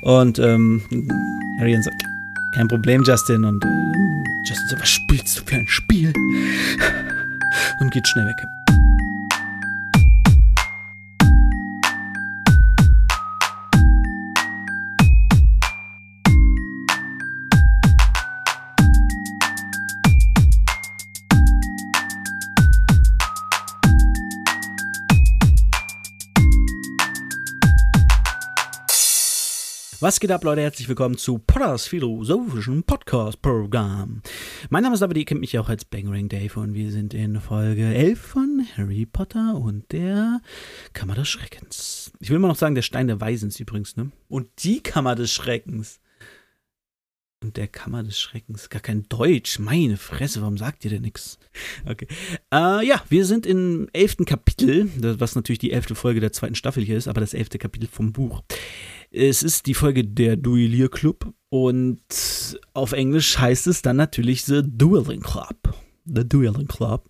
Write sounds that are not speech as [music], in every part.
Und ähm, dann sagt, kein Problem, Justin. Und äh, Justin so, was spielst du für ein Spiel? Und geht schnell weg. Was geht ab, Leute? Herzlich willkommen zu Potters philosophischen Podcast-Programm. Mein Name ist David, ihr kennt mich auch als Bangering Dave und wir sind in Folge 11 von Harry Potter und der Kammer des Schreckens. Ich will immer noch sagen, der Stein der Weisens übrigens, ne? Und die Kammer des Schreckens. Und der Kammer des Schreckens. Gar kein Deutsch. Meine Fresse, warum sagt ihr denn nichts? Okay. Äh, ja, wir sind im elften Kapitel, was natürlich die elfte Folge der zweiten Staffel hier ist, aber das elfte Kapitel vom Buch. Es ist die Folge der Duellier Club und auf Englisch heißt es dann natürlich The Dueling Club. The Dueling Club.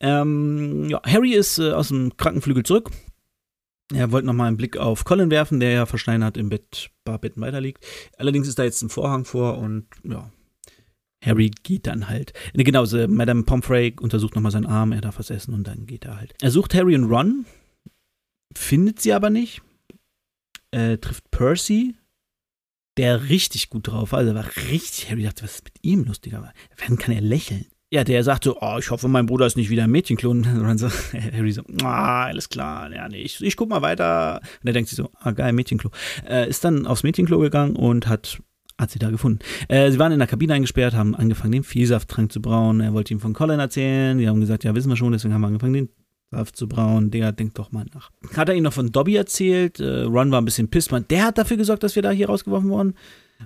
Ähm, ja, Harry ist äh, aus dem Krankenflügel zurück. Er wollte nochmal einen Blick auf Colin werfen, der ja versteinert im Bett, paar Betten weiterliegt. Allerdings ist da jetzt ein Vorhang vor und ja, Harry geht dann halt. Ne, genau, so, Madame Pomfrey untersucht nochmal seinen Arm, er darf was essen und dann geht er halt. Er sucht Harry und Ron, findet sie aber nicht äh, trifft Percy, der richtig gut drauf war. Also war richtig, Harry dachte, was ist mit ihm lustiger? Wann kann er lächeln? Ja, der sagt so, oh, ich hoffe, mein Bruder ist nicht wieder ein Mädchenklon. [laughs] Und dann so, [laughs] Harry so, ah, alles klar, ja, nee, ich, ich guck mal weiter. Und er denkt sich so, ah, geil, Mädchenklo. Äh, ist dann aufs Mädchenklo gegangen und hat hat sie da gefunden. Äh, sie waren in der Kabine eingesperrt, haben angefangen, den Vielsafttrank zu brauen. Er wollte ihm von Colin erzählen. Die haben gesagt, ja, wissen wir schon, deswegen haben wir angefangen, den Saft zu brauen. Digga, denk doch mal nach. Hat er ihm noch von Dobby erzählt. Äh, Ron war ein bisschen pisst. Man, der hat dafür gesorgt, dass wir da hier rausgeworfen wurden.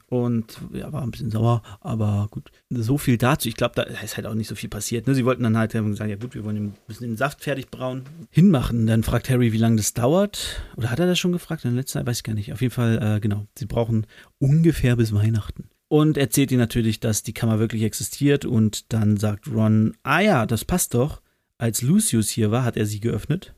Und ja, war ein bisschen sauer, aber gut. So viel dazu. Ich glaube, da ist halt auch nicht so viel passiert. Ne? Sie wollten dann halt sagen, ja gut, wir wollen den, müssen den Saft fertig brauen. Hinmachen. Dann fragt Harry, wie lange das dauert. Oder hat er das schon gefragt? In der letzten Zeit weiß ich gar nicht. Auf jeden Fall, äh, genau. Sie brauchen ungefähr bis Weihnachten. Und erzählt ihnen natürlich, dass die Kammer wirklich existiert. Und dann sagt Ron, ah ja, das passt doch als Lucius hier war, hat er sie geöffnet.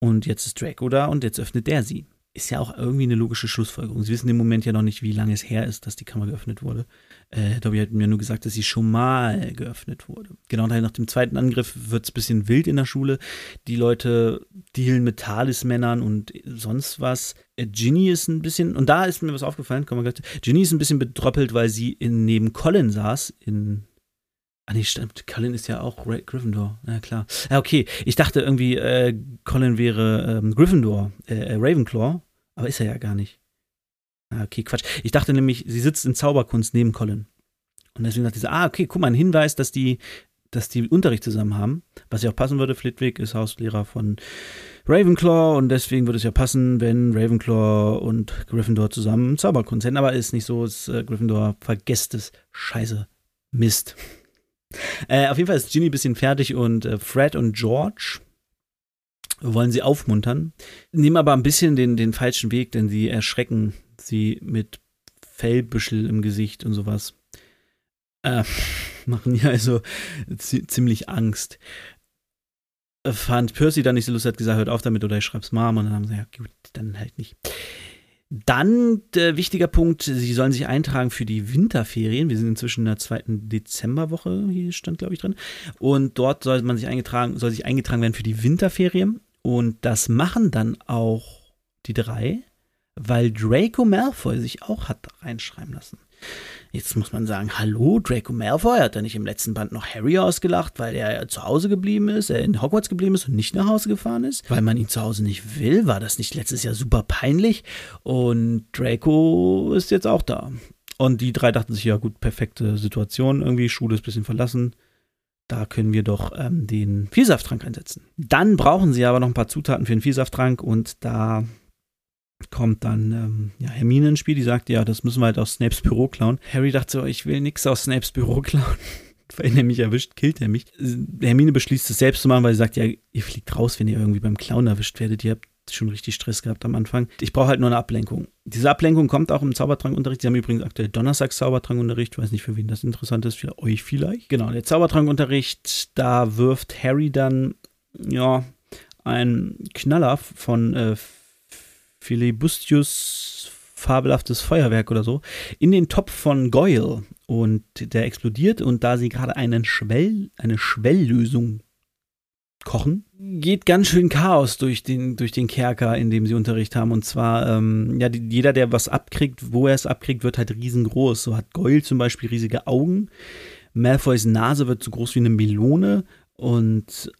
Und jetzt ist Draco da und jetzt öffnet der sie. Ist ja auch irgendwie eine logische Schlussfolgerung. Sie wissen im Moment ja noch nicht, wie lange es her ist, dass die Kammer geöffnet wurde. Äh, Dobby hat mir nur gesagt, dass sie schon mal geöffnet wurde. Genau nach dem zweiten Angriff wird es ein bisschen wild in der Schule. Die Leute dealen mit Talismännern und sonst was. Äh, Ginny ist ein bisschen, und da ist mir was aufgefallen, kommen wir gleich. Ginny ist ein bisschen betröppelt, weil sie in, neben Colin saß in Ah nee, stimmt. Colin ist ja auch Ray Gryffindor. Ja, klar. Ja, okay. Ich dachte irgendwie, äh, Colin wäre ähm, Gryffindor, äh, äh, Ravenclaw, aber ist er ja gar nicht. Ah, okay, Quatsch. Ich dachte nämlich, sie sitzt in Zauberkunst neben Colin. Und deswegen dachte ich so, ah, okay, guck mal, ein Hinweis, dass die, dass die Unterricht zusammen haben. Was ja auch passen würde, Flitwick ist Hauslehrer von Ravenclaw und deswegen würde es ja passen, wenn Ravenclaw und Gryffindor zusammen Zauberkunst hätten. Aber ist nicht so, ist äh, Gryffindor vergesst es. Scheiße. Mist. Äh, auf jeden Fall ist Ginny ein bisschen fertig und äh, Fred und George wollen sie aufmuntern, nehmen aber ein bisschen den, den falschen Weg, denn sie erschrecken sie mit Fellbüschel im Gesicht und sowas. Äh, [laughs] machen ja also ziemlich Angst. Fand Percy dann nicht so Lust, hat gesagt, hört auf damit oder ich schreib's Mom und dann haben sie, ja gut, dann halt nicht. Dann der wichtiger Punkt, Sie sollen sich eintragen für die Winterferien. Wir sind inzwischen in der zweiten Dezemberwoche, hier stand, glaube ich, drin. Und dort soll man sich eingetragen, soll sich eingetragen werden für die Winterferien. Und das machen dann auch die drei, weil Draco Malfoy sich auch hat reinschreiben lassen. Jetzt muss man sagen, hallo, Draco Malfoy hat er nicht im letzten Band noch Harry ausgelacht, weil er zu Hause geblieben ist, er in Hogwarts geblieben ist und nicht nach Hause gefahren ist, weil man ihn zu Hause nicht will. War das nicht letztes Jahr super peinlich? Und Draco ist jetzt auch da. Und die drei dachten sich, ja gut, perfekte Situation irgendwie, Schule ist ein bisschen verlassen. Da können wir doch ähm, den Vielsafttrank einsetzen. Dann brauchen sie aber noch ein paar Zutaten für den Vielsafttrank und da kommt dann ähm, ja, Hermine ins Spiel, die sagt, ja, das müssen wir halt aus Snapes Büro klauen. Harry dachte so, ich will nichts aus Snapes Büro [laughs] klauen. Wenn er mich erwischt, killt er mich. Hermine beschließt es selbst zu machen, weil sie sagt, ja, ihr fliegt raus, wenn ihr irgendwie beim Clown erwischt werdet. Ihr habt schon richtig Stress gehabt am Anfang. Ich brauche halt nur eine Ablenkung. Diese Ablenkung kommt auch im Zaubertrankunterricht. Sie haben übrigens aktuell Donnerstags Zaubertrankunterricht. Ich weiß nicht, für wen das interessant ist, für euch vielleicht. Genau, der Zaubertrankunterricht, da wirft Harry dann, ja, einen Knaller von äh, Filibustius fabelhaftes Feuerwerk oder so, in den Topf von Goyle und der explodiert und da sie gerade einen Schwell, eine Schwelllösung kochen, geht ganz schön Chaos durch den, durch den Kerker, in dem sie Unterricht haben. Und zwar, ähm, ja, die, jeder, der was abkriegt, wo er es abkriegt, wird halt riesengroß. So hat Goyle zum Beispiel riesige Augen. Malfoys Nase wird so groß wie eine Melone. Und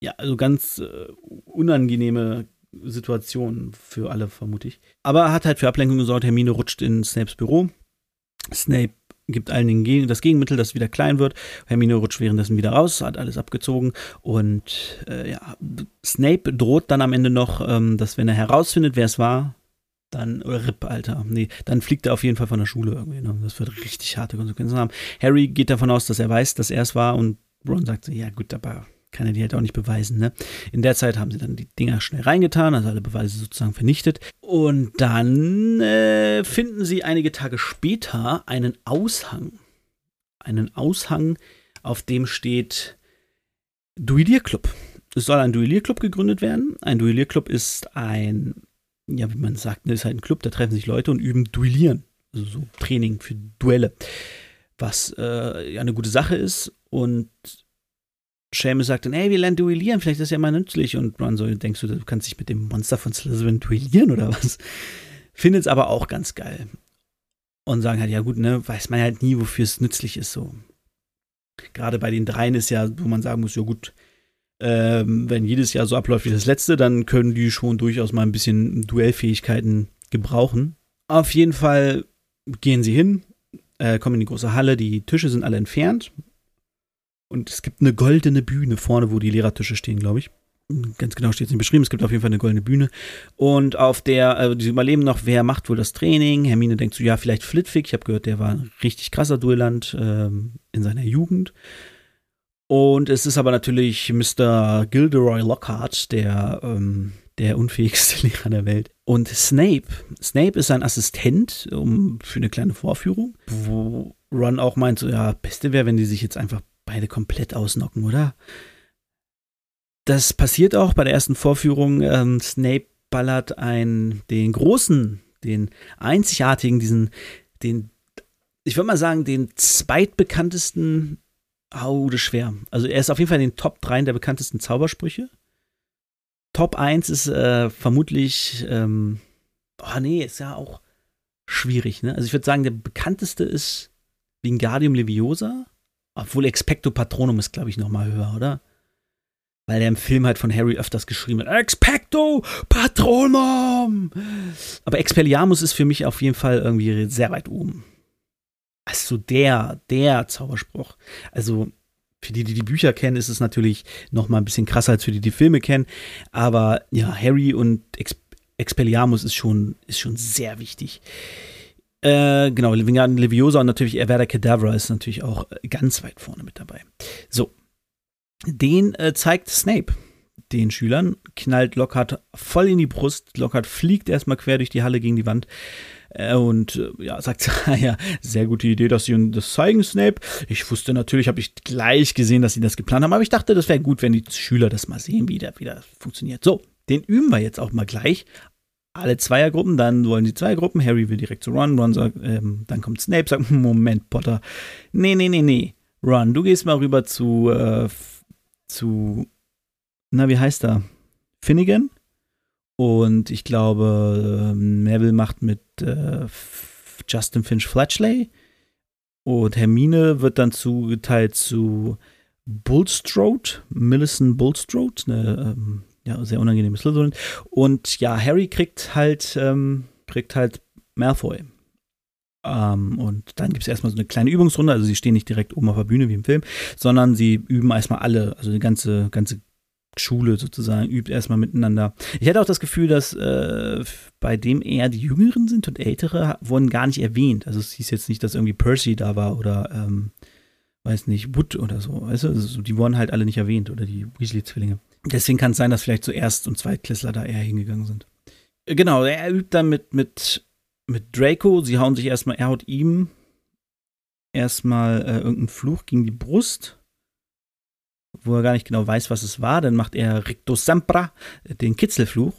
ja, also ganz äh, unangenehme Situation für alle, vermute ich. Aber er hat halt für Ablenkung gesorgt. Hermine rutscht in Snapes Büro. Snape gibt allen den, das Gegenmittel, das wieder klein wird. Hermine rutscht währenddessen wieder raus, hat alles abgezogen. Und äh, ja, Snape droht dann am Ende noch, ähm, dass wenn er herausfindet, wer es war, dann, oder RIP, Alter, nee, dann fliegt er auf jeden Fall von der Schule irgendwie. Ne? Das wird richtig harte Konsequenzen haben. Harry geht davon aus, dass er weiß, dass er es war und Ron sagt so, ja gut, aber kann er die halt auch nicht beweisen. Ne? In der Zeit haben sie dann die Dinger schnell reingetan, also alle Beweise sozusagen vernichtet. Und dann äh, finden sie einige Tage später einen Aushang. Einen Aushang, auf dem steht Duellierclub. Es soll ein Duellierclub gegründet werden. Ein Duellierclub ist ein, ja, wie man sagt, ne, ist halt ein Club, da treffen sich Leute und üben Duellieren. Also so Training für Duelle. Was äh, eine gute Sache ist. Und Seamus sagt dann, hey, wir lernen duellieren, vielleicht ist das ja mal nützlich. Und Ron so, denkst du, du kannst dich mit dem Monster von Slytherin duellieren oder was? Findet es aber auch ganz geil. Und sagen halt, ja gut, ne, weiß man halt nie, wofür es nützlich ist, so. Gerade bei den dreien ist ja, wo man sagen muss, ja gut, ähm, wenn jedes Jahr so abläuft wie das letzte, dann können die schon durchaus mal ein bisschen Duellfähigkeiten gebrauchen. Auf jeden Fall gehen sie hin, äh, kommen in die große Halle, die Tische sind alle entfernt, und es gibt eine goldene Bühne vorne, wo die Lehrertische stehen, glaube ich. Ganz genau steht es nicht beschrieben. Es gibt auf jeden Fall eine goldene Bühne. Und auf der, äh, die überleben noch, wer macht wohl das Training. Hermine denkt so, ja, vielleicht Flitwick. Ich habe gehört, der war ein richtig krasser Duellant ähm, in seiner Jugend. Und es ist aber natürlich Mr. Gilderoy Lockhart, der, ähm, der unfähigste [laughs] Lehrer der Welt. Und Snape. Snape ist sein Assistent um, für eine kleine Vorführung, wo Ron auch meint, so, ja, Beste wäre, wenn die sich jetzt einfach beide komplett ausnocken, oder? Das passiert auch bei der ersten Vorführung. Ähm, Snape ballert ein, den großen, den einzigartigen, diesen, den, ich würde mal sagen, den zweitbekanntesten, oh, das schwer. Also er ist auf jeden Fall in den Top 3 der bekanntesten Zaubersprüche. Top 1 ist äh, vermutlich, ähm, oh nee, ist ja auch schwierig, ne? Also ich würde sagen, der bekannteste ist Wingardium Leviosa. Obwohl Expecto Patronum ist, glaube ich, noch mal höher, oder? Weil der im Film halt von Harry öfters geschrieben hat, Expecto Patronum! Aber Expelliarmus ist für mich auf jeden Fall irgendwie sehr weit oben. Also der, der Zauberspruch. Also für die, die die Bücher kennen, ist es natürlich noch mal ein bisschen krasser als für die, die Filme kennen. Aber ja, Harry und Ex Expelliarmus ist schon, ist schon sehr wichtig. Äh, genau, Wingardium Leviosa und natürlich Avada Kedavra ist natürlich auch ganz weit vorne mit dabei. So, den äh, zeigt Snape den Schülern, knallt Lockhart voll in die Brust. Lockhart fliegt erstmal quer durch die Halle gegen die Wand äh, und äh, ja, sagt, [laughs] ja, sehr gute Idee, dass sie das zeigen, Snape. Ich wusste natürlich, habe ich gleich gesehen, dass sie das geplant haben, aber ich dachte, das wäre gut, wenn die Schüler das mal sehen, wie das, wie das funktioniert. So, den üben wir jetzt auch mal gleich alle Zweiergruppen, dann wollen die zwei Gruppen, Harry will direkt zu Ron, Ron sagt, ähm, dann kommt Snape, sagt, [laughs] Moment, Potter, nee, nee, nee, nee, Ron, du gehst mal rüber zu, äh, zu, na, wie heißt er? Finnegan? Und ich glaube, ähm, Neville macht mit äh, Justin Finch Fletchley. Und Hermine wird dann zugeteilt zu Bulstrode, Millicent Bulstrode, eine ähm, ja, sehr unangenehmes Slytherin. Und ja, Harry kriegt halt, ähm, kriegt halt Malfoy. Ähm, und dann gibt es erstmal so eine kleine Übungsrunde. Also sie stehen nicht direkt oben auf der Bühne wie im Film, sondern sie üben erstmal alle, also die ganze, ganze Schule sozusagen, übt erstmal miteinander. Ich hatte auch das Gefühl, dass äh, bei dem eher die Jüngeren sind und Ältere wurden gar nicht erwähnt. Also es hieß jetzt nicht, dass irgendwie Percy da war oder ähm, weiß nicht, Wood oder so. Weißt du? Also die wurden halt alle nicht erwähnt oder die Weasley-Zwillinge. Deswegen kann es sein, dass vielleicht so Erst- und Zweitklässler da eher hingegangen sind. Äh, genau, er übt dann mit, mit, mit Draco. Sie hauen sich erstmal, er haut ihm erstmal äh, irgendeinen Fluch gegen die Brust, wo er gar nicht genau weiß, was es war. Dann macht er Ricto Sempra, den Kitzelfluch.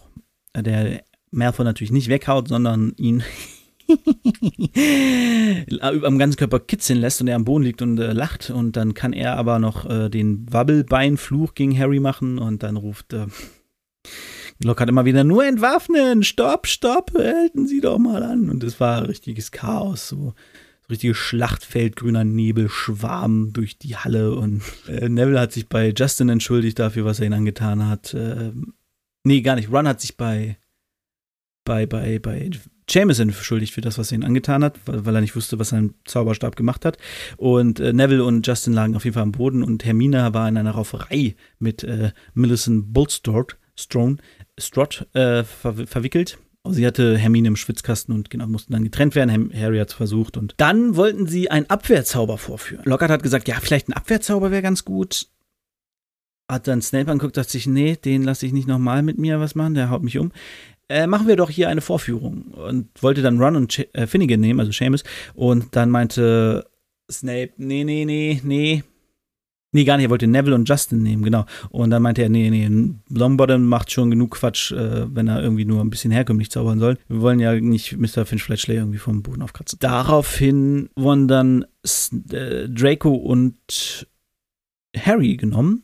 Der Malfoy natürlich nicht weghaut, sondern ihn [laughs] am ganzen Körper kitzeln lässt und er am Boden liegt und äh, lacht und dann kann er aber noch äh, den Wabbelbein-Fluch gegen Harry machen und dann ruft äh, Lockhart immer wieder nur entwaffnen, stopp, stopp, halten Sie doch mal an und es war richtiges Chaos, so richtiges Schlachtfeld, grüner Nebel, Schwarm durch die Halle und äh, Neville hat sich bei Justin entschuldigt dafür, was er ihn angetan hat. Äh, nee, gar nicht. Ron hat sich bei bei, bei, bei Jameson schuldig für das, was er ihn angetan hat, weil, weil, er nicht wusste, was sein Zauberstab gemacht hat. Und äh, Neville und Justin lagen auf jeden Fall am Boden und Hermina war in einer Rauferei mit äh, Millicent Bulstrode, Strone, Strott, äh, ver verwickelt. Sie hatte Hermine im Schwitzkasten und genau, mussten dann getrennt werden. Harry hat es versucht und dann wollten sie einen Abwehrzauber vorführen. Lockhart hat gesagt, ja, vielleicht ein Abwehrzauber wäre ganz gut. Hat dann Snape angeguckt, dachte sich, nee, den lasse ich nicht nochmal mit mir was machen, der haut mich um äh, machen wir doch hier eine Vorführung. Und wollte dann Ron und Ch äh, Finnegan nehmen, also Seamus. Und dann meinte Snape, nee, nee, nee, nee. Nee, gar nicht, er wollte Neville und Justin nehmen, genau. Und dann meinte er, nee, nee, Longbottom macht schon genug Quatsch, äh, wenn er irgendwie nur ein bisschen herkömmlich zaubern soll. Wir wollen ja nicht Mr. Finch Fletchley irgendwie vom Boden aufkratzen. Daraufhin wurden dann äh, Draco und Harry genommen.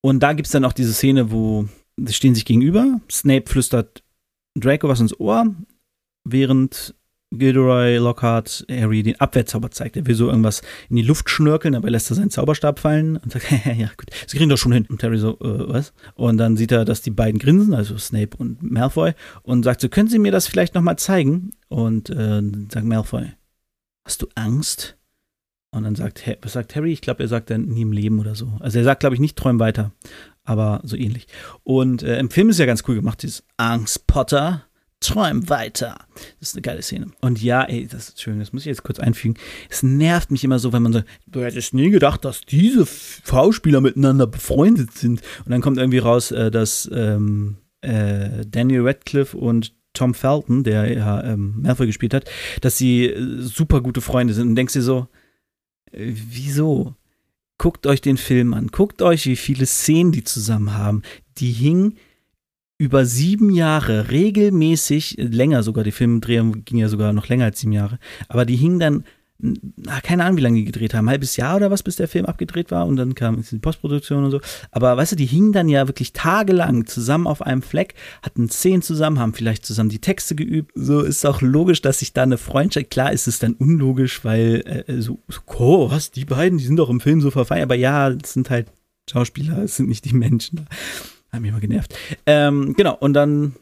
Und da gibt es dann auch diese Szene, wo sie stehen sich gegenüber. Snape flüstert Draco was ins Ohr, während Gilderoy Lockhart Harry den Abwehrzauber zeigt. Er will so irgendwas in die Luft schnörkeln, aber lässt er seinen Zauberstab fallen und sagt, [laughs] ja gut, sie kriegen doch schon hin. Und Harry so, äh, was? Und dann sieht er, dass die beiden grinsen, also Snape und Malfoy, und sagt so, können Sie mir das vielleicht nochmal zeigen? Und äh, sagt Malfoy, hast du Angst? Und dann sagt, was sagt Harry? Ich glaube, er sagt dann nie im Leben oder so. Also er sagt, glaube ich, nicht träum weiter aber so ähnlich. Und äh, im Film ist ja ganz cool gemacht, dieses Angst Potter. Träum weiter. Das ist eine geile Szene. Und ja, ey, das ist schön, das muss ich jetzt kurz einfügen. Es nervt mich immer so, wenn man so, du hättest nie gedacht, dass diese Schauspieler miteinander befreundet sind. Und dann kommt irgendwie raus, äh, dass ähm, äh, Daniel Radcliffe und Tom Felton, der ja ähm, Malfoy gespielt hat, dass sie äh, super gute Freunde sind. Und denkst dir so, wieso? guckt euch den Film an, guckt euch, wie viele Szenen die zusammen haben. Die hingen über sieben Jahre regelmäßig, länger sogar, die Filmdrehung ging ja sogar noch länger als sieben Jahre, aber die hingen dann na, keine Ahnung, wie lange die gedreht haben, ein halbes Jahr oder was, bis der Film abgedreht war und dann kam die Postproduktion und so. Aber weißt du, die hingen dann ja wirklich tagelang zusammen auf einem Fleck, hatten Szenen zusammen, haben vielleicht zusammen die Texte geübt. So ist auch logisch, dass sich da eine Freundschaft, klar ist es dann unlogisch, weil äh, so, so, oh, was, die beiden, die sind doch im Film so verfeinert, aber ja, es sind halt Schauspieler, es sind nicht die Menschen. Haben mich mal genervt. Ähm, genau, und dann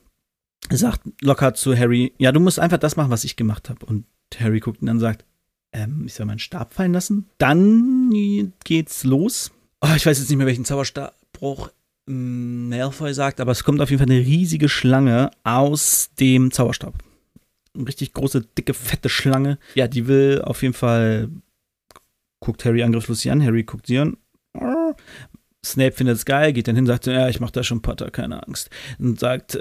sagt Lockhart zu Harry, ja, du musst einfach das machen, was ich gemacht habe. Und Harry guckt ihn dann und sagt, ähm, ich soll meinen Stab fallen lassen. Dann geht's los. Oh, ich weiß jetzt nicht mehr, welchen Zauberstabruch ähm, Malfoy sagt, aber es kommt auf jeden Fall eine riesige Schlange aus dem Zauberstab. Eine richtig große, dicke, fette Schlange. Ja, die will auf jeden Fall. Guckt Harry angriffslos an. Harry guckt sie an. Snape findet es geil, geht dann hin, sagt, ja, ich mach da schon Potter, keine Angst. Und sagt,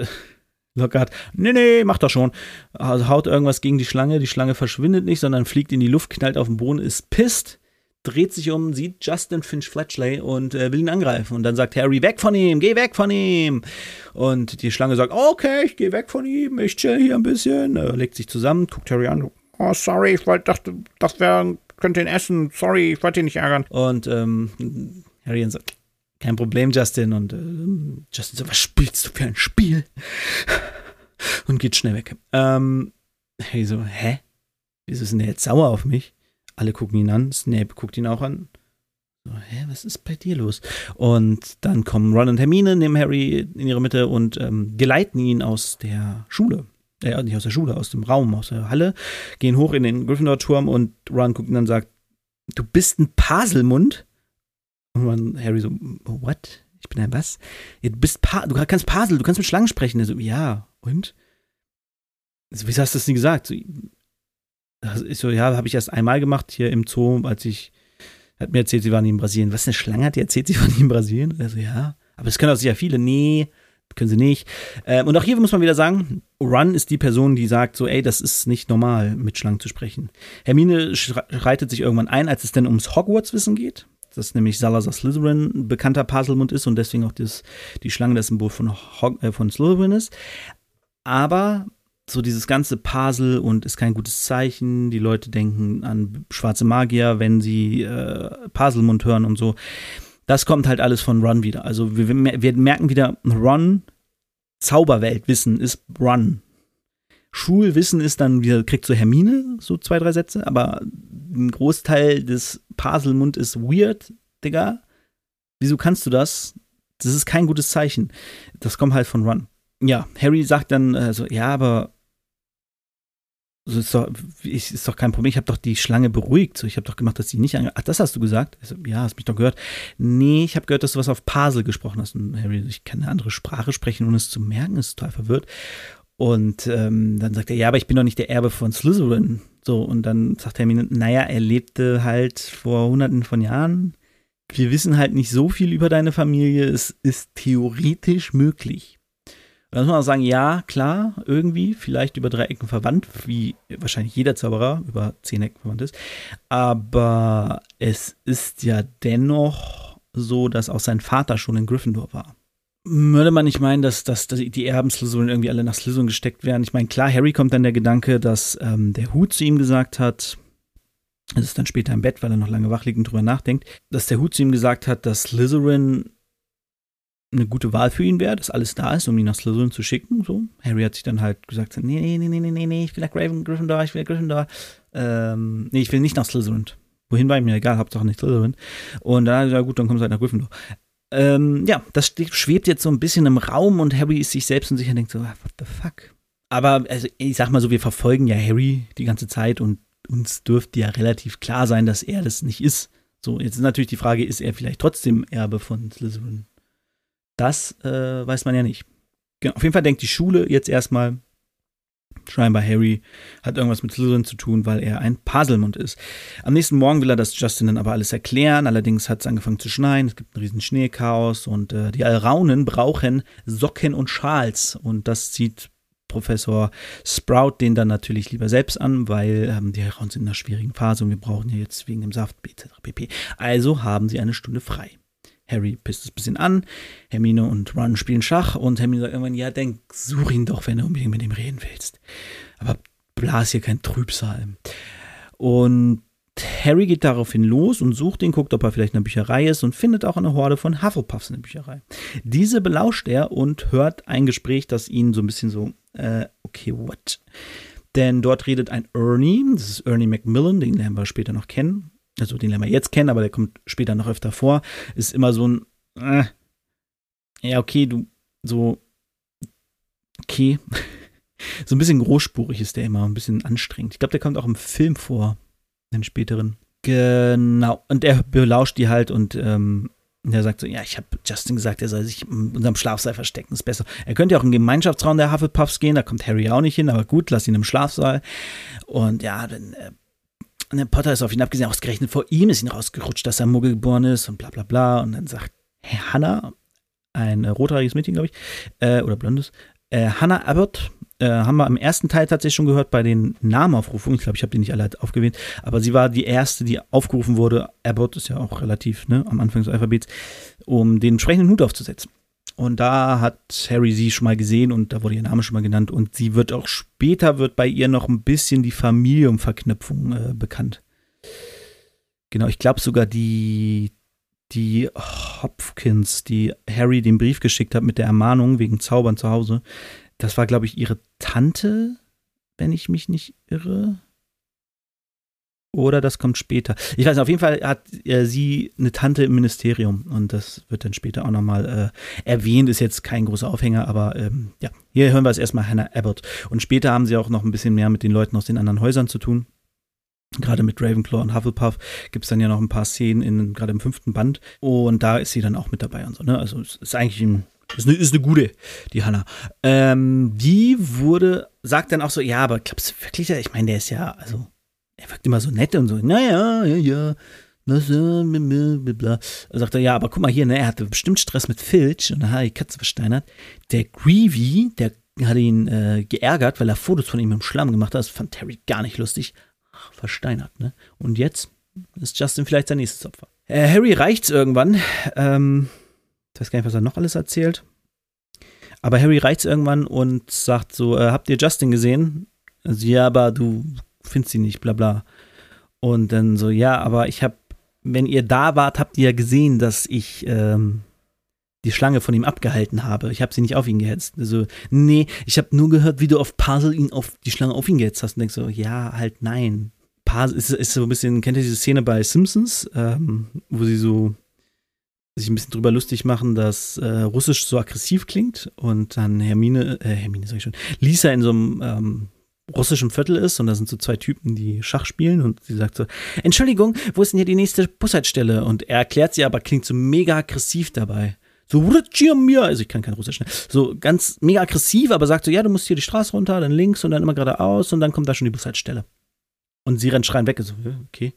Lockhart, nee, nee, macht doch schon. Also haut irgendwas gegen die Schlange, die Schlange verschwindet nicht, sondern fliegt in die Luft, knallt auf den Boden, ist pisst, dreht sich um, sieht Justin Finch Fletchley und äh, will ihn angreifen. Und dann sagt Harry, weg von ihm, geh weg von ihm. Und die Schlange sagt, okay, ich geh weg von ihm, ich chill hier ein bisschen. Äh, legt sich zusammen, guckt Harry an, oh, sorry, ich wollte, dachte, das wäre, könnte ihn essen, sorry, ich wollte ihn nicht ärgern. Und ähm, Harry sagt, kein Problem, Justin. Und äh, Justin so, was spielst du für ein Spiel? Und geht schnell weg. Ähm, hey, so, hä? Wieso ist denn der jetzt sauer auf mich? Alle gucken ihn an. Snape guckt ihn auch an. So, hä, was ist bei dir los? Und dann kommen Ron und Hermine, nehmen Harry in ihre Mitte und ähm, geleiten ihn aus der Schule. Äh, nicht aus der Schule, aus dem Raum, aus der Halle, gehen hoch in den Gryffindor-Turm und Ron guckt ihn dann und sagt, du bist ein Paselmund? Und Harry so, what? Ich bin ein was? Ja, du bist pa du kannst Pasel, du kannst mit Schlangen sprechen. Er so, ja, und? So, wieso hast du das nie gesagt? So, ich so, ja, habe ich erst einmal gemacht hier im Zoo, als ich, hat mir erzählt, sie waren in Brasilien. Was, eine Schlange hat die erzählt, sie waren in Brasilien? Also, ja. Aber es können auch sicher viele. Nee, können sie nicht. Ähm, und auch hier muss man wieder sagen, Run ist die Person, die sagt so, ey, das ist nicht normal, mit Schlangen zu sprechen. Hermine schreitet sich irgendwann ein, als es denn ums Hogwarts-Wissen geht dass nämlich Salazar Slytherin ein bekannter Puzzlemund ist und deswegen auch das, die Schlange das Symbol von, Hog äh, von Slytherin ist. Aber so dieses ganze Puzzle und ist kein gutes Zeichen. Die Leute denken an schwarze Magier, wenn sie äh, Puzzlemund hören und so. Das kommt halt alles von Ron wieder. Also wir, wir merken wieder, Ron, Zauberweltwissen ist Ron. Schulwissen ist dann wieder, kriegt so Hermine, so zwei, drei Sätze, aber ein Großteil des Puzzlemund ist weird, Digga. Wieso kannst du das? Das ist kein gutes Zeichen. Das kommt halt von Ron. Ja, Harry sagt dann äh, so, ja, aber so ist, doch, ist doch kein Problem. Ich habe doch die Schlange beruhigt. So, ich habe doch gemacht, dass sie nicht ange. Ach, das hast du gesagt? So, ja, hast mich doch gehört. Nee, ich habe gehört, dass du was auf Pasel gesprochen hast. Und Harry, ich kann eine andere Sprache sprechen, ohne es zu merken, ist total verwirrt. Und ähm, dann sagt er, ja, aber ich bin doch nicht der Erbe von Slytherin. So, und dann sagt Hermine, naja, er lebte halt vor hunderten von Jahren. Wir wissen halt nicht so viel über deine Familie. Es ist theoretisch möglich. Und dann muss man auch sagen, ja, klar, irgendwie, vielleicht über drei Ecken verwandt, wie wahrscheinlich jeder Zauberer über zehn Ecken verwandt ist. Aber es ist ja dennoch so, dass auch sein Vater schon in Gryffindor war würde man nicht meinen, dass, dass, dass die Erben Slytherin irgendwie alle nach Slytherin gesteckt werden. Ich meine, klar, Harry kommt dann der Gedanke, dass ähm, der Hut zu ihm gesagt hat, das ist dann später im Bett, weil er noch lange wach liegt und drüber nachdenkt, dass der Hut zu ihm gesagt hat, dass Slytherin eine gute Wahl für ihn wäre, dass alles da ist, um ihn nach Slytherin zu schicken. So. Harry hat sich dann halt gesagt, nee, nee, nee, nee, nee, nee, ich will nach Raven, Gryffindor, ich will nach Gryffindor. Ähm, nee, ich will nicht nach Slytherin. Wohin war mir egal, Hauptsache nicht Slytherin. Und dann hat er gesagt, gut, dann kommst du halt nach Gryffindor. Ähm, ja, das schwebt jetzt so ein bisschen im Raum und Harry ist sich selbst unsicher und denkt so, ah, what the fuck? Aber also, ich sag mal so, wir verfolgen ja Harry die ganze Zeit und uns dürfte ja relativ klar sein, dass er das nicht ist. So, jetzt ist natürlich die Frage, ist er vielleicht trotzdem Erbe von Slytherin? Das äh, weiß man ja nicht. Genau, auf jeden Fall denkt die Schule jetzt erstmal, Scheinbar Harry hat irgendwas mit Slytherin zu tun, weil er ein Puzzlemund ist. Am nächsten Morgen will er das Justin dann aber alles erklären. Allerdings hat es angefangen zu schneien. Es gibt ein riesen Schneechaos und äh, die Alraunen brauchen Socken und Schals. Und das zieht Professor Sprout den dann natürlich lieber selbst an, weil ähm, die Alraunen sind in einer schwierigen Phase und wir brauchen ja jetzt wegen dem Saft etc. pp. Also haben sie eine Stunde frei. Harry pisst es ein bisschen an. Hermine und Ron spielen Schach und Hermine sagt irgendwann, ja, denk, such ihn doch, wenn du unbedingt mit ihm reden willst. Aber blas hier kein Trübsal. Und Harry geht daraufhin los und sucht ihn, guckt, ob er vielleicht in der Bücherei ist und findet auch eine Horde von Hufflepuffs in der Bücherei. Diese belauscht er und hört ein Gespräch, das ihn so ein bisschen so, äh, okay, what? Denn dort redet ein Ernie, das ist Ernie Macmillan, den lernen wir später noch kennen also den lernen wir jetzt kennen, aber der kommt später noch öfter vor, ist immer so ein, äh, ja, okay, du, so, okay. [laughs] so ein bisschen großspurig ist der immer, ein bisschen anstrengend. Ich glaube, der kommt auch im Film vor, den späteren. Genau. Und er belauscht die halt und ähm, der sagt so, ja, ich habe Justin gesagt, er soll sich in unserem Schlafsaal verstecken, ist besser. Er könnte ja auch in den Gemeinschaftsraum der Hufflepuffs gehen, da kommt Harry auch nicht hin, aber gut, lass ihn im Schlafsaal. Und ja, dann äh, und der Potter ist auf ihn abgesehen, ausgerechnet vor ihm ist ihn rausgerutscht, dass er Muggel geboren ist und bla bla bla. Und dann sagt Hannah, ein äh, rothaariges Mädchen, glaube ich, äh, oder blondes, äh, Hannah Abbott, äh, haben wir im ersten Teil tatsächlich schon gehört bei den Namenaufrufungen. Ich glaube, ich habe die nicht alle aufgewählt, aber sie war die erste, die aufgerufen wurde. Abbott ist ja auch relativ ne, am Anfang des Alphabets, um den entsprechenden Hut aufzusetzen. Und da hat Harry sie schon mal gesehen und da wurde ihr Name schon mal genannt. Und sie wird auch später wird bei ihr noch ein bisschen die Familienverknüpfung äh, bekannt. Genau, ich glaube sogar die, die Hopkins, die Harry den Brief geschickt hat mit der Ermahnung wegen Zaubern zu Hause. Das war, glaube ich, ihre Tante, wenn ich mich nicht irre. Oder das kommt später. Ich weiß nicht, auf jeden Fall hat äh, sie eine Tante im Ministerium und das wird dann später auch nochmal äh, erwähnt, ist jetzt kein großer Aufhänger, aber ähm, ja, hier hören wir es erstmal Hannah Abbott. Und später haben sie auch noch ein bisschen mehr mit den Leuten aus den anderen Häusern zu tun. Gerade mit Ravenclaw und Hufflepuff gibt es dann ja noch ein paar Szenen, in, gerade im fünften Band. Und da ist sie dann auch mit dabei und so. Ne? Also es ist eigentlich ein, ist eine, ist eine gute, die Hannah. Ähm, die wurde, sagt dann auch so, ja, aber glaubst du wirklich, ich meine, der ist ja, also er wirkt immer so nett und so, naja, ja, ja. Das, äh, bla. Da sagt er, ja, aber guck mal hier, ne, er hatte bestimmt Stress mit Filch und dann hat die Katze versteinert. Der Greavy, der hat ihn äh, geärgert, weil er Fotos von ihm im Schlamm gemacht hat. Das fand Terry gar nicht lustig. Ach, versteinert, ne? Und jetzt ist Justin vielleicht sein nächstes Opfer. Äh, Harry reicht's irgendwann. Ähm, ich weiß gar nicht, was er noch alles erzählt. Aber Harry reicht's irgendwann und sagt so, äh, habt ihr Justin gesehen? Also, ja, aber du findest sie nicht, bla bla. Und dann so, ja, aber ich hab, wenn ihr da wart, habt ihr ja gesehen, dass ich ähm, die Schlange von ihm abgehalten habe. Ich habe sie nicht auf ihn gehetzt. Also, nee, ich habe nur gehört, wie du auf Puzzle ihn auf die Schlange auf ihn gehetzt hast. Und denkst so, ja, halt nein. Puzzle ist, ist so ein bisschen, kennt ihr diese Szene bei Simpsons, ähm, wo sie so sich ein bisschen drüber lustig machen, dass äh, Russisch so aggressiv klingt und dann Hermine, äh, Hermine sag ich schon, Lisa in so einem ähm, russischen Viertel ist und da sind so zwei Typen, die Schach spielen und sie sagt so, Entschuldigung, wo ist denn hier die nächste Bushaltestelle? Und er erklärt sie aber, klingt so mega aggressiv dabei. So, mir, also ich kann kein Russisch, ne? so ganz mega aggressiv, aber sagt so, ja, du musst hier die Straße runter, dann links und dann immer geradeaus und dann kommt da schon die Bushaltestelle. Und sie rennt schreien weg, so, okay.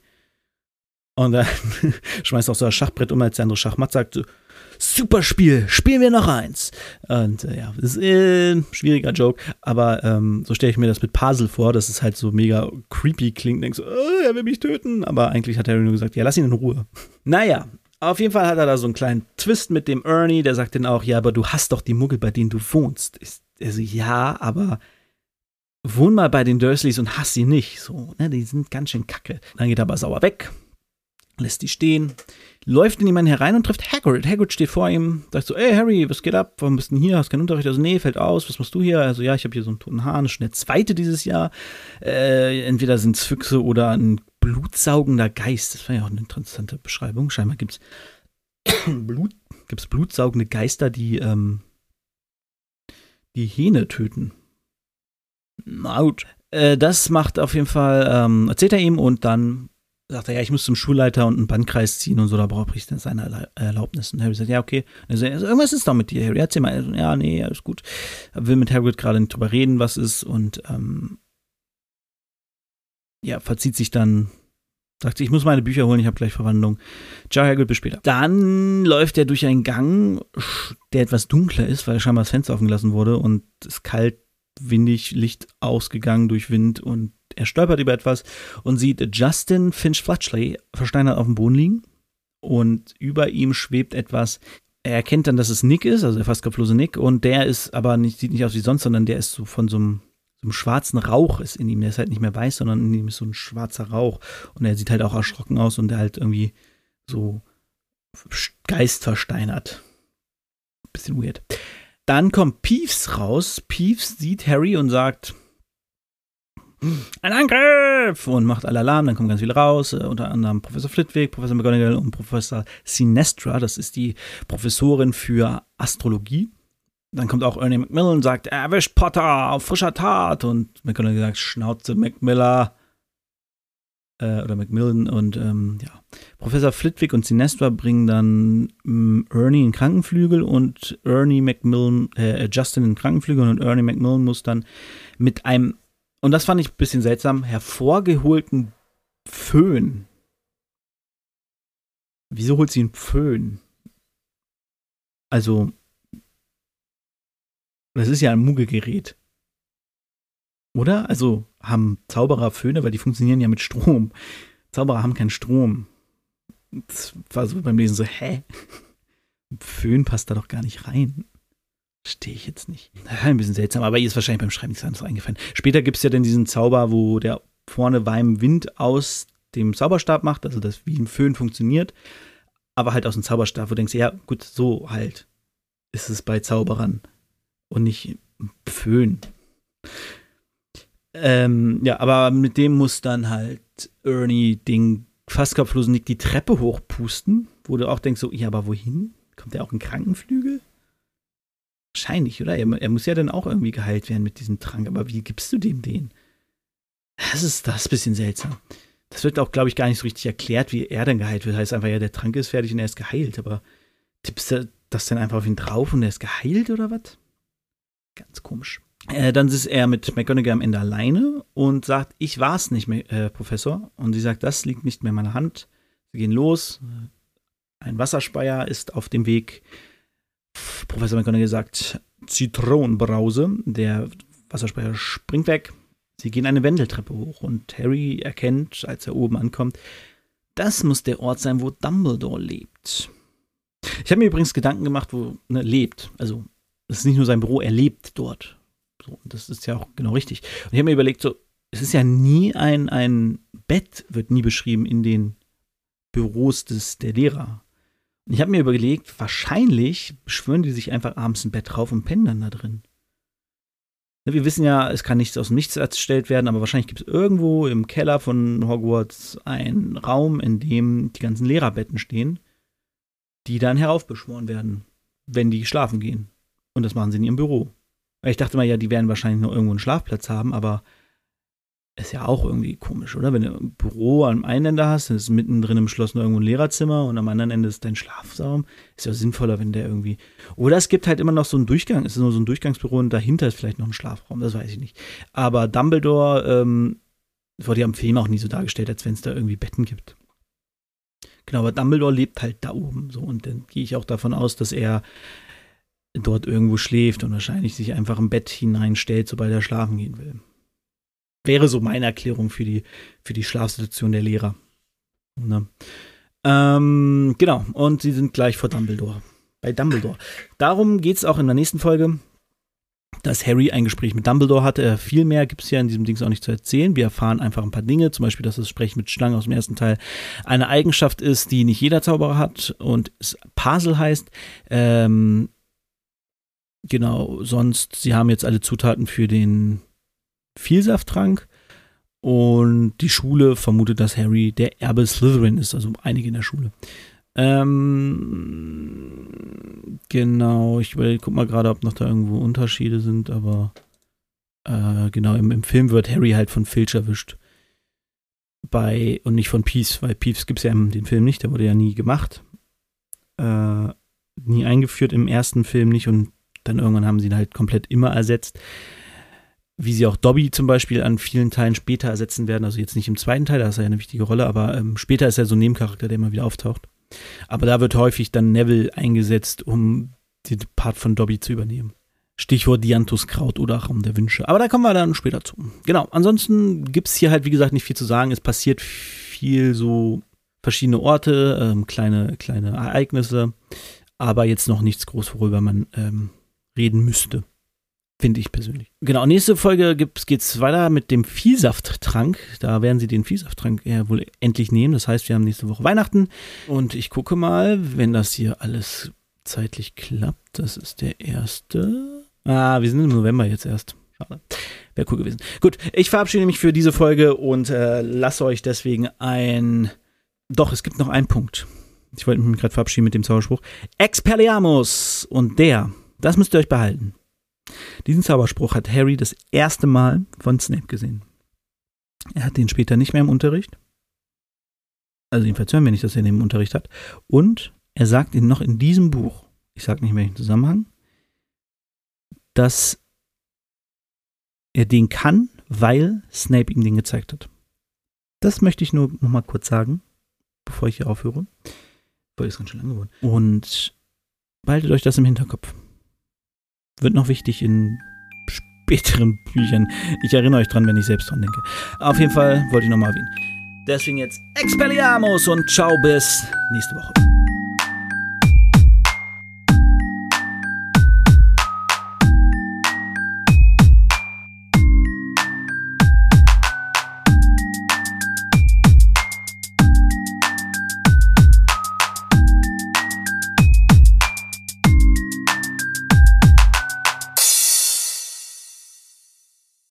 Und dann [laughs] schmeißt auch so das Schachbrett um, als der andere Schachmatt sagt so, super Spiel, spielen wir noch eins. Und äh, ja, ist äh, ein schwieriger Joke, aber ähm, so stelle ich mir das mit Puzzle vor, dass es halt so mega creepy klingt. Denkst oh, er will mich töten. Aber eigentlich hat Harry nur gesagt, ja, lass ihn in Ruhe. Naja, auf jeden Fall hat er da so einen kleinen Twist mit dem Ernie, der sagt dann auch, ja, aber du hast doch die Muggel, bei denen du wohnst. Ist, also ja, aber wohn mal bei den Dursleys und hass sie nicht. So, ne, die sind ganz schön kacke. Dann geht er aber sauer weg lässt die stehen, läuft in jemanden herein und trifft Hagrid. Hagrid steht vor ihm, sagt so, ey Harry, was geht ab? Warum bist du denn hier? Hast keinen Unterricht? Also, nee, fällt aus. Was machst du hier? Also, ja, ich habe hier so einen toten Hahn. Schon der zweite dieses Jahr. Äh, entweder sind es Füchse oder ein blutsaugender Geist. Das war ja auch eine interessante Beschreibung. Scheinbar gibt es [coughs] Blut, gibt's blutsaugende Geister, die ähm, die Hähne töten. Gut. Äh, das macht auf jeden Fall, ähm, erzählt er ihm und dann sagt er, ja, ich muss zum Schulleiter und einen Bandkreis ziehen und so, da brauche ich dann seine Erlaubnis. Und Harry sagt, ja, okay. Also, irgendwas ist da mit dir, Harry. Erzähl mal. Ja, nee, alles gut. Er will mit Hagrid gerade nicht drüber reden, was ist und ähm, ja, verzieht sich dann, sagt ich muss meine Bücher holen, ich habe gleich Verwandlung. Ciao, Hagrid, bis später. Dann läuft er durch einen Gang, der etwas dunkler ist, weil scheinbar das Fenster offen gelassen wurde und es kalt, windig, Licht ausgegangen durch Wind und er stolpert über etwas und sieht Justin Finch Fletchley versteinert auf dem Boden liegen und über ihm schwebt etwas. Er erkennt dann, dass es Nick ist, also der fast kopflose Nick, und der ist aber nicht, sieht nicht aus wie sonst, sondern der ist so von so einem, so einem schwarzen Rauch ist in ihm. Der ist halt nicht mehr weiß, sondern in ihm ist so ein schwarzer Rauch. Und er sieht halt auch erschrocken aus und der halt irgendwie so geistversteinert. Bisschen weird. Dann kommt Peeves raus. Peeves sieht Harry und sagt, ein Angriff! Und macht Alarm, dann kommen ganz viele raus, äh, unter anderem Professor Flitwick, Professor McGonagall und Professor Sinestra, das ist die Professorin für Astrologie. Dann kommt auch Ernie Macmillan und sagt, erwischt Potter auf frischer Tat. Und McGonagall sagt, Schnauze Macmillan. Äh, oder Macmillan und ähm, ja. Professor Flitwick und Sinestra bringen dann ähm, Ernie in Krankenflügel und Ernie Macmillan, äh, Justin in Krankenflügel und Ernie Macmillan muss dann mit einem und das fand ich ein bisschen seltsam, hervorgeholten Föhn. Wieso holt sie einen Föhn? Also, das ist ja ein Muggelgerät. Oder? Also haben Zauberer Föhne, weil die funktionieren ja mit Strom. Zauberer haben keinen Strom. Das war so beim Lesen so, hä? Föhn passt da doch gar nicht rein. Verstehe ich jetzt nicht. Ein bisschen seltsam, aber ihr ist wahrscheinlich beim Schreiben nichts anderes eingefallen. Später gibt es ja dann diesen Zauber, wo der vorne Weim Wind aus dem Zauberstab macht, also das wie ein Föhn funktioniert, aber halt aus dem Zauberstab, wo du denkst, ja, gut, so halt ist es bei Zauberern und nicht Föhn. Ähm, ja, aber mit dem muss dann halt Ernie den fast kopflosen Nick die Treppe hochpusten, wo du auch denkst, so, ja, aber wohin? Kommt der auch in Krankenflügel? Wahrscheinlich, oder? Er, er, muss ja dann auch irgendwie geheilt werden mit diesem Trank, aber wie gibst du dem den? Das ist das ist ein bisschen seltsam. Das wird auch, glaube ich, gar nicht so richtig erklärt, wie er dann geheilt wird. Heißt einfach, ja, der Trank ist fertig und er ist geheilt, aber tippst du das dann einfach auf ihn drauf und er ist geheilt oder was? Ganz komisch. Äh, dann ist er mit McGonagall am Ende alleine und sagt, ich war's nicht, mehr, äh, Professor. Und sie sagt, das liegt nicht mehr in meiner Hand. Sie gehen los. Ein Wasserspeier ist auf dem Weg Professor McGonagall sagt Zitronenbrause. Der Wasserspeicher springt weg. Sie gehen eine Wendeltreppe hoch und Harry erkennt, als er oben ankommt, das muss der Ort sein, wo Dumbledore lebt. Ich habe mir übrigens Gedanken gemacht, wo ne, lebt. Also Das ist nicht nur sein Büro, er lebt dort. So, das ist ja auch genau richtig. Und ich habe mir überlegt, so, es ist ja nie ein, ein Bett, wird nie beschrieben in den Büros des, der Lehrer. Ich habe mir überlegt, wahrscheinlich beschwören die sich einfach abends ein Bett drauf und pennen dann da drin. Ne, wir wissen ja, es kann nichts aus dem Nichts erstellt werden, aber wahrscheinlich gibt es irgendwo im Keller von Hogwarts einen Raum, in dem die ganzen Lehrerbetten stehen, die dann heraufbeschworen werden, wenn die schlafen gehen. Und das machen sie in ihrem Büro. Ich dachte mal, ja, die werden wahrscheinlich noch irgendwo einen Schlafplatz haben, aber ist ja auch irgendwie komisch, oder? Wenn du ein Büro am einen Ende hast, dann ist mittendrin im Schloss noch irgendwo ein Lehrerzimmer und am anderen Ende ist dein Schlafraum. Ist ja sinnvoller, wenn der irgendwie. Oder es gibt halt immer noch so einen Durchgang, es ist nur so ein Durchgangsbüro und dahinter ist vielleicht noch ein Schlafraum, das weiß ich nicht. Aber Dumbledore ähm, wurde ja im Film auch nie so dargestellt, als wenn es da irgendwie Betten gibt. Genau, aber Dumbledore lebt halt da oben so und dann gehe ich auch davon aus, dass er dort irgendwo schläft und wahrscheinlich sich einfach im Bett hineinstellt, sobald er schlafen gehen will. Wäre so meine Erklärung für die, für die Schlafsituation der Lehrer. Ne? Ähm, genau, und sie sind gleich vor Dumbledore. Bei Dumbledore. Darum geht es auch in der nächsten Folge, dass Harry ein Gespräch mit Dumbledore hatte. Viel mehr gibt es ja in diesem Ding auch nicht zu erzählen. Wir erfahren einfach ein paar Dinge, zum Beispiel, dass das Sprechen mit Schlangen aus dem ersten Teil eine Eigenschaft ist, die nicht jeder Zauberer hat und es Pasel heißt. Ähm, genau, sonst, sie haben jetzt alle Zutaten für den Vielsafttrank. Und die Schule vermutet, dass Harry der Erbe Slytherin ist, also einige in der Schule. Ähm, genau, ich guck mal gerade, ob noch da irgendwo Unterschiede sind, aber äh, genau, im, im, Film wird Harry halt von Filch erwischt. Bei, und nicht von Peeves, weil Peeves gibt es ja in dem Film nicht, der wurde ja nie gemacht. Äh, nie eingeführt im ersten Film nicht und dann irgendwann haben sie ihn halt komplett immer ersetzt wie sie auch Dobby zum Beispiel an vielen Teilen später ersetzen werden. Also jetzt nicht im zweiten Teil, da ist er ja eine wichtige Rolle, aber ähm, später ist er so ein Nebencharakter, der immer wieder auftaucht. Aber da wird häufig dann Neville eingesetzt, um den Part von Dobby zu übernehmen. Stichwort Dianthuskraut oder Raum der Wünsche. Aber da kommen wir dann später zu. Genau, ansonsten gibt es hier halt, wie gesagt, nicht viel zu sagen. Es passiert viel so verschiedene Orte, ähm, kleine, kleine Ereignisse, aber jetzt noch nichts groß, worüber man ähm, reden müsste. Finde ich persönlich. Genau, nächste Folge geht es weiter mit dem Viehsafttrank. Da werden sie den Viehsafttrank ja wohl endlich nehmen. Das heißt, wir haben nächste Woche Weihnachten. Und ich gucke mal, wenn das hier alles zeitlich klappt. Das ist der erste. Ah, wir sind im November jetzt erst. Schade. Wäre cool gewesen. Gut, ich verabschiede mich für diese Folge und äh, lasse euch deswegen ein. Doch, es gibt noch einen Punkt. Ich wollte mich gerade verabschieden mit dem Zauberspruch. Expelliarmus! Und der, das müsst ihr euch behalten. Diesen Zauberspruch hat Harry das erste Mal von Snape gesehen. Er hat den später nicht mehr im Unterricht. Also jedenfalls hören wir nicht, dass er den im Unterricht hat. Und er sagt ihn noch in diesem Buch, ich sage nicht mehr welchen Zusammenhang, dass er den kann, weil Snape ihm den gezeigt hat. Das möchte ich nur noch mal kurz sagen, bevor ich hier aufhöre. Weil es ganz schön lang geworden. Und behaltet euch das im Hinterkopf wird noch wichtig in späteren [laughs] Büchern. Ich erinnere euch dran, wenn ich selbst dran denke. Auf jeden Fall wollte ich nochmal erwähnen. Deswegen jetzt Expelliarmus und ciao bis nächste Woche.